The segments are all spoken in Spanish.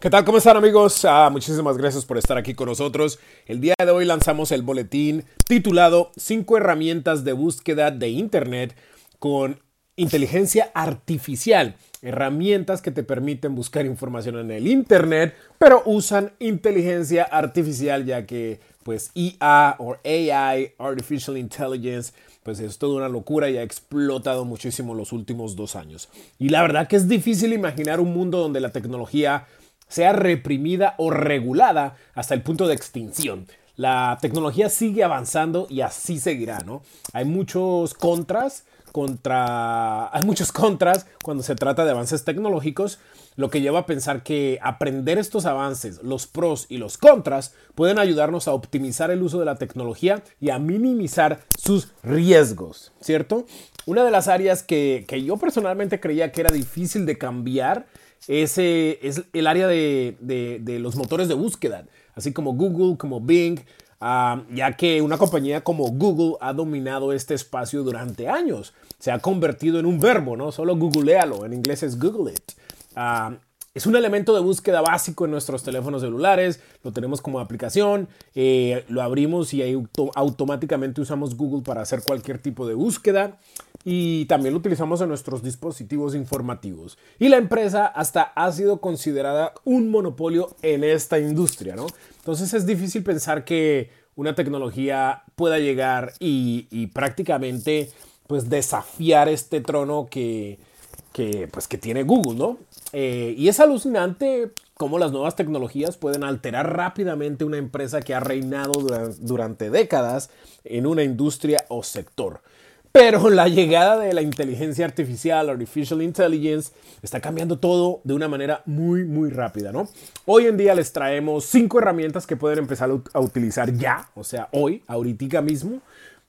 ¿Qué tal? ¿Cómo están amigos? Ah, muchísimas gracias por estar aquí con nosotros. El día de hoy lanzamos el boletín titulado 5 herramientas de búsqueda de Internet con inteligencia artificial. Herramientas que te permiten buscar información en el Internet, pero usan inteligencia artificial ya que pues IA o AI, Artificial Intelligence, pues es toda una locura y ha explotado muchísimo los últimos dos años. Y la verdad que es difícil imaginar un mundo donde la tecnología sea reprimida o regulada hasta el punto de extinción. La tecnología sigue avanzando y así seguirá, ¿no? Hay muchos contras contra hay muchos contras cuando se trata de avances tecnológicos, lo que lleva a pensar que aprender estos avances, los pros y los contras, pueden ayudarnos a optimizar el uso de la tecnología y a minimizar sus riesgos, ¿cierto? Una de las áreas que, que yo personalmente creía que era difícil de cambiar ese es el área de, los motores de búsqueda, así como Google, como Bing, ah, ya que una compañía como Google ha dominado este espacio durante años. Se ha convertido en un verbo, ¿no? Solo googlealo, en inglés es Google it. Ah, es un elemento de búsqueda básico en nuestros teléfonos celulares, lo tenemos como aplicación, eh, lo abrimos y automáticamente usamos Google para hacer cualquier tipo de búsqueda y también lo utilizamos en nuestros dispositivos informativos. Y la empresa hasta ha sido considerada un monopolio en esta industria, ¿no? Entonces es difícil pensar que una tecnología pueda llegar y, prácticamente pues desafiar este trono que, pues, que tiene Google, ¿no? Eh, y es alucinante cómo las nuevas tecnologías pueden alterar rápidamente una empresa que ha reinado durante décadas en una industria o sector. Pero la llegada de la inteligencia artificial, artificial intelligence, está cambiando todo de una manera muy, muy rápida, ¿no? Hoy en día les traemos cinco herramientas que pueden empezar a utilizar ya, o sea, hoy, ahorita mismo,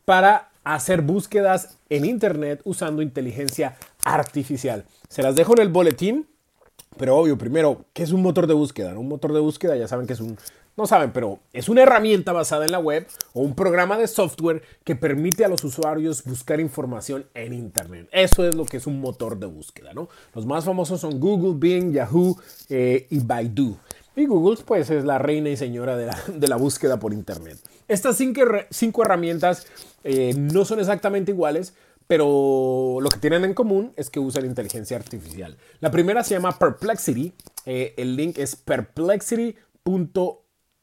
para hacer búsquedas en Internet usando inteligencia artificial. Se las dejo en el boletín, pero obvio, primero, ¿qué es un motor de búsqueda? Un motor de búsqueda ya saben que es un no saben, pero es una herramienta basada en la web o un programa de software que permite a los usuarios buscar información en Internet. Eso es lo que es un motor de búsqueda, ¿no? Los más famosos son Google, Bing, Yahoo eh, y Baidu. Y Google, pues, es la reina y señora de la, búsqueda por Internet. Estas cinco, herramientas eh, no son exactamente iguales, pero lo que tienen en común es que usan inteligencia artificial. La primera se llama Perplexity. Eh, el link es perplexity.com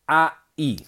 AI.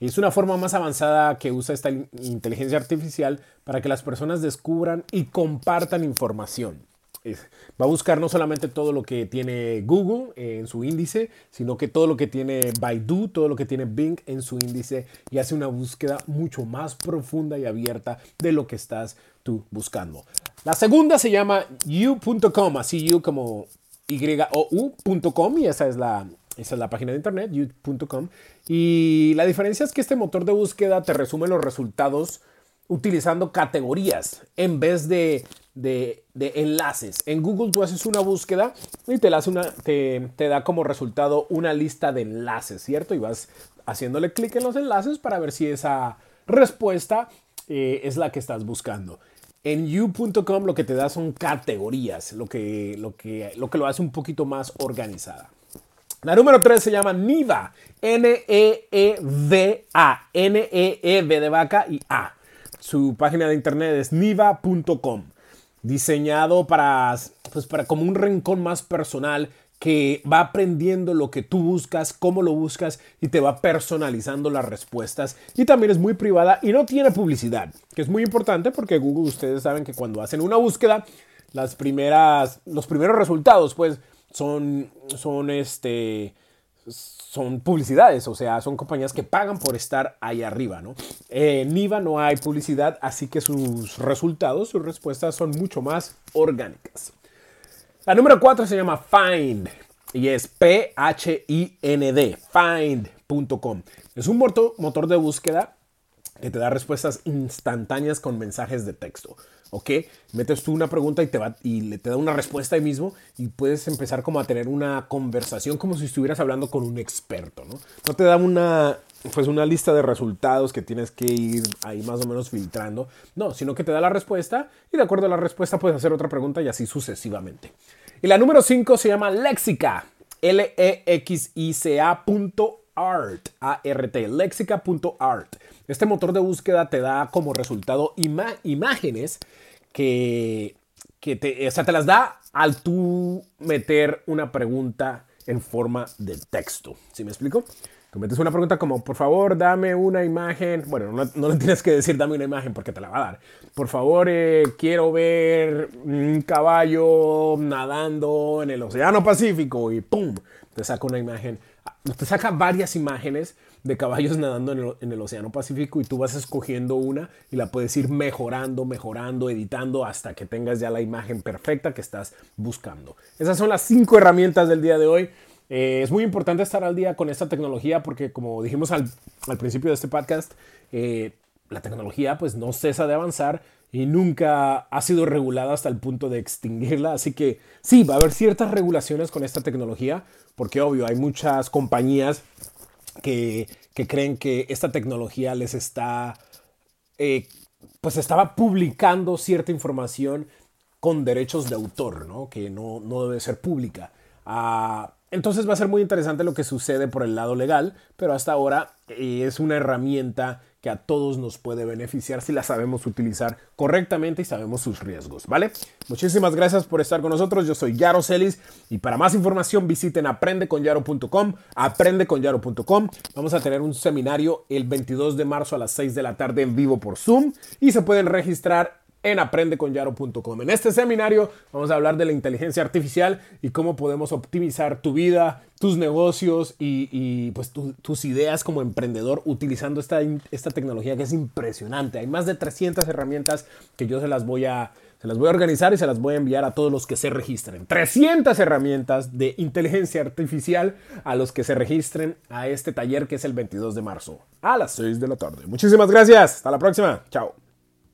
Es una forma más avanzada que usa esta inteligencia artificial para que las personas descubran y compartan información. Va a buscar no solamente todo lo que tiene Google en su índice, sino que todo lo que tiene Baidu, todo lo que tiene Bing en su índice y hace una búsqueda mucho más profunda y abierta de lo que estás tú buscando. La segunda se llama you.com, así you como y-o-u.com y esa es la, esa es la página de internet, you.com. Y la diferencia es que este motor de búsqueda te resume los resultados utilizando categorías en vez de, enlaces. En Google tú haces una búsqueda y te, una, te, da como resultado una lista de enlaces, ¿cierto? Y vas haciéndole clic en los enlaces para ver si esa respuesta eh, es la que estás buscando. En you.com lo que te da son categorías, lo que, lo, que, lo que lo hace un poquito más organizada. La número 3 se llama Niva. N-E-E-V-A. N-E-E-V de vaca y A. Su página de internet es niva.com. Diseñado para, pues para como un rincón más personal que va aprendiendo lo que tú buscas, cómo lo buscas y te va personalizando las respuestas. Y también es muy privada y no tiene publicidad, que es muy importante porque Google ustedes saben que cuando hacen una búsqueda, las primeras, los primeros resultados pues son, son, este, son publicidades, o sea, son compañías que pagan por estar ahí arriba, ¿no? En IVA no hay publicidad, así que sus resultados, sus respuestas son mucho más orgánicas. La número 4 se llama Find y es P-H-I-N-D, find.com. Es un motor, motor de búsqueda que te da respuestas instantáneas con mensajes de texto. ¿ok? Metes tú una pregunta y te, va, y da una respuesta ahí mismo y puedes empezar como a tener una conversación como si estuvieras hablando con un experto, ¿no? No te da una, pues una lista de resultados que tienes que ir ahí más o menos filtrando, no, sino que te da la respuesta y de acuerdo a la respuesta puedes hacer otra pregunta y así sucesivamente. Y la número 5 se llama Léxica. L-E-X-I-C-A.art, A-R-T, lexica.art. Este motor de búsqueda te da como resultado imágenes que, que te, o sea, te las da al tú meter una pregunta en forma de texto. ¿Sí me explico? Tú metes una pregunta como, por favor, dame una imagen. Bueno, no, le tienes que decir dame una imagen porque te la va a dar. Por favor, eh, quiero ver un caballo nadando en el Océano Pacífico y ¡pum! Te saca una imagen. Te saca varias imágenes de caballos nadando en el, Océano Pacífico y tú vas escogiendo una y la puedes ir mejorando, mejorando, editando hasta que tengas ya la imagen perfecta que estás buscando. Esas son las cinco herramientas del día de hoy. Eh, es muy importante estar al día con esta tecnología porque como dijimos al, principio de este podcast, eh, la tecnología pues no cesa de avanzar y nunca ha sido regulada hasta el punto de extinguirla. Así que sí, va a haber ciertas regulaciones con esta tecnología porque obvio hay muchas compañías que, creen que esta tecnología les está, eh, pues estaba publicando cierta información con derechos de autor, ¿no? que no, no debe ser pública. Ah, entonces va a ser muy interesante lo que sucede por el lado legal, pero hasta ahora eh, es una herramienta que a todos nos puede beneficiar si la sabemos utilizar correctamente y sabemos sus riesgos, ¿vale? Muchísimas gracias por estar con nosotros. Yo soy Yaro Celis y para más información visiten aprendeconyaro.com, aprendeconyaro.com. Vamos a tener un seminario el 22 de marzo a las 6 de la tarde en vivo por Zoom y se pueden registrar en aprendeconyaro.com. En este seminario vamos a hablar de la inteligencia artificial y cómo podemos optimizar tu vida, tus negocios y, pues tus ideas como emprendedor utilizando esta, esta tecnología que es impresionante. Hay más de 300 herramientas que yo se las voy a se las voy a organizar y se las voy a enviar a todos los que se registren. 300 herramientas de inteligencia artificial a los que se registren a este taller que es el 22 de marzo a las 6 de la tarde. Muchísimas gracias. Hasta la próxima. Chao.